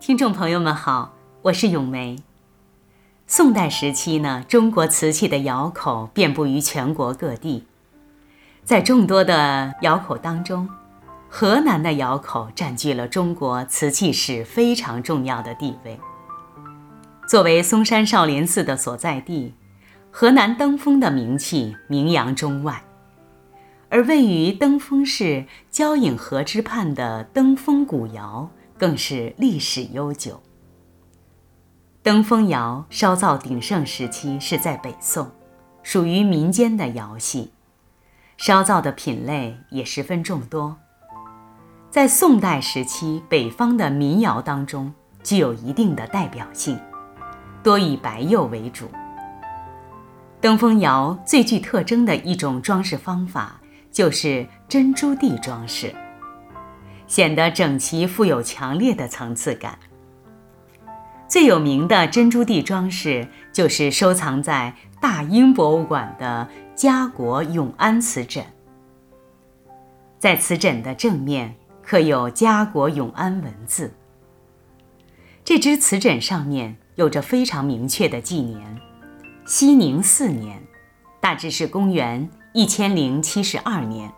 听众朋友们好，我是咏梅。宋代时期呢，中国瓷器的窑口遍布于全国各地，在众多的窑口当中，河南的窑口占据了中国瓷器史非常重要的地位。作为嵩山少林寺的所在地，河南登封的名气名扬中外，而位于登封市交引河之畔的登封古窑。更是历史悠久。登封窑烧造鼎盛时期是在北宋，属于民间的窑系，烧造的品类也十分众多。在宋代时期，北方的民窑当中具有一定的代表性，多以白釉为主。登封窑最具特征的一种装饰方法就是珍珠地装饰。显得整齐，富有强烈的层次感。最有名的珍珠地装饰就是收藏在大英博物馆的家国永安瓷枕。在瓷枕的正面刻有“家国永安”文字。这只瓷枕上面有着非常明确的纪年：熙宁四年，大致是公元一千零七十二年，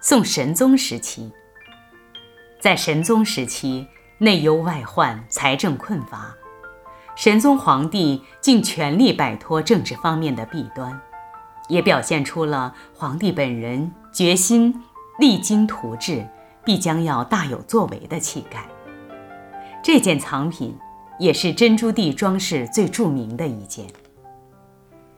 宋神宗时期。在神宗时期，内忧外患，财政困乏，神宗皇帝尽全力摆脱政治方面的弊端，也表现出了皇帝本人决心励精图治，必将要大有作为的气概。这件藏品也是珍珠地装饰最著名的一件。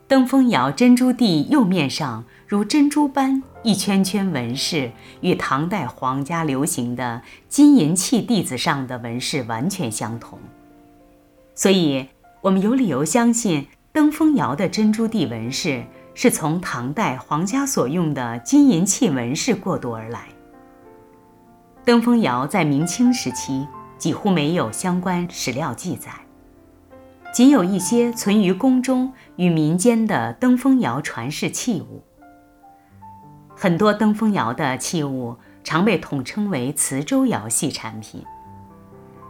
登封窑珍珠地釉面上如珍珠般一圈圈纹饰，与唐代皇家流行的金银器地子上的纹饰完全相同，所以我们有理由相信登封窑的珍珠地纹饰是从唐代皇家所用的金银器纹饰过渡而来。登封窑在明清时期几乎没有相关史料记载。仅有一些存于宫中与民间的登封窑传世器物。很多登封窑的器物常被统称为磁州窑系产品。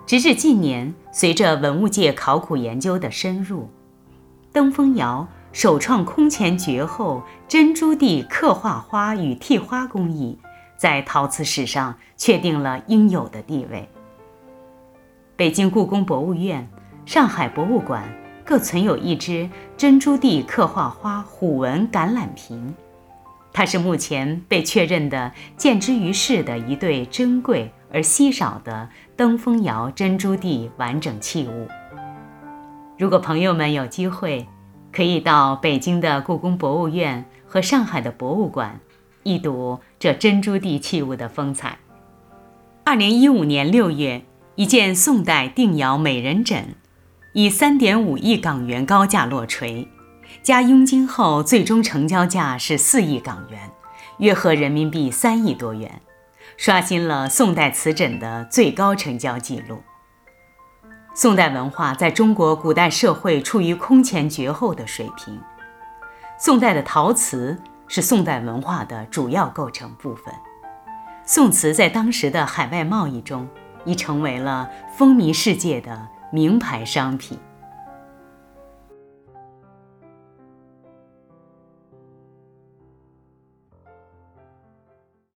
直至近年，随着文物界考古研究的深入，登封窑首创空前绝后珍珠地刻画花与替花工艺，在陶瓷史上确定了应有的地位。北京故宫博物院。上海博物馆各存有一只珍珠地刻画花虎纹橄榄瓶，它是目前被确认的见之于世的一对珍贵而稀少的登封窑珍珠地完整器物。如果朋友们有机会，可以到北京的故宫博物院和上海的博物馆，一睹这珍珠地器物的风采。二零一五年六月，一件宋代定窑美人枕。以三点五亿港元高价落锤，加佣金后，最终成交价是四亿港元，约合人民币三亿多元，刷新了宋代瓷枕的最高成交记录。宋代文化在中国古代社会处于空前绝后的水平，宋代的陶瓷是宋代文化的主要构成部分，宋瓷在当时的海外贸易中已成为了风靡世界的。名牌商品。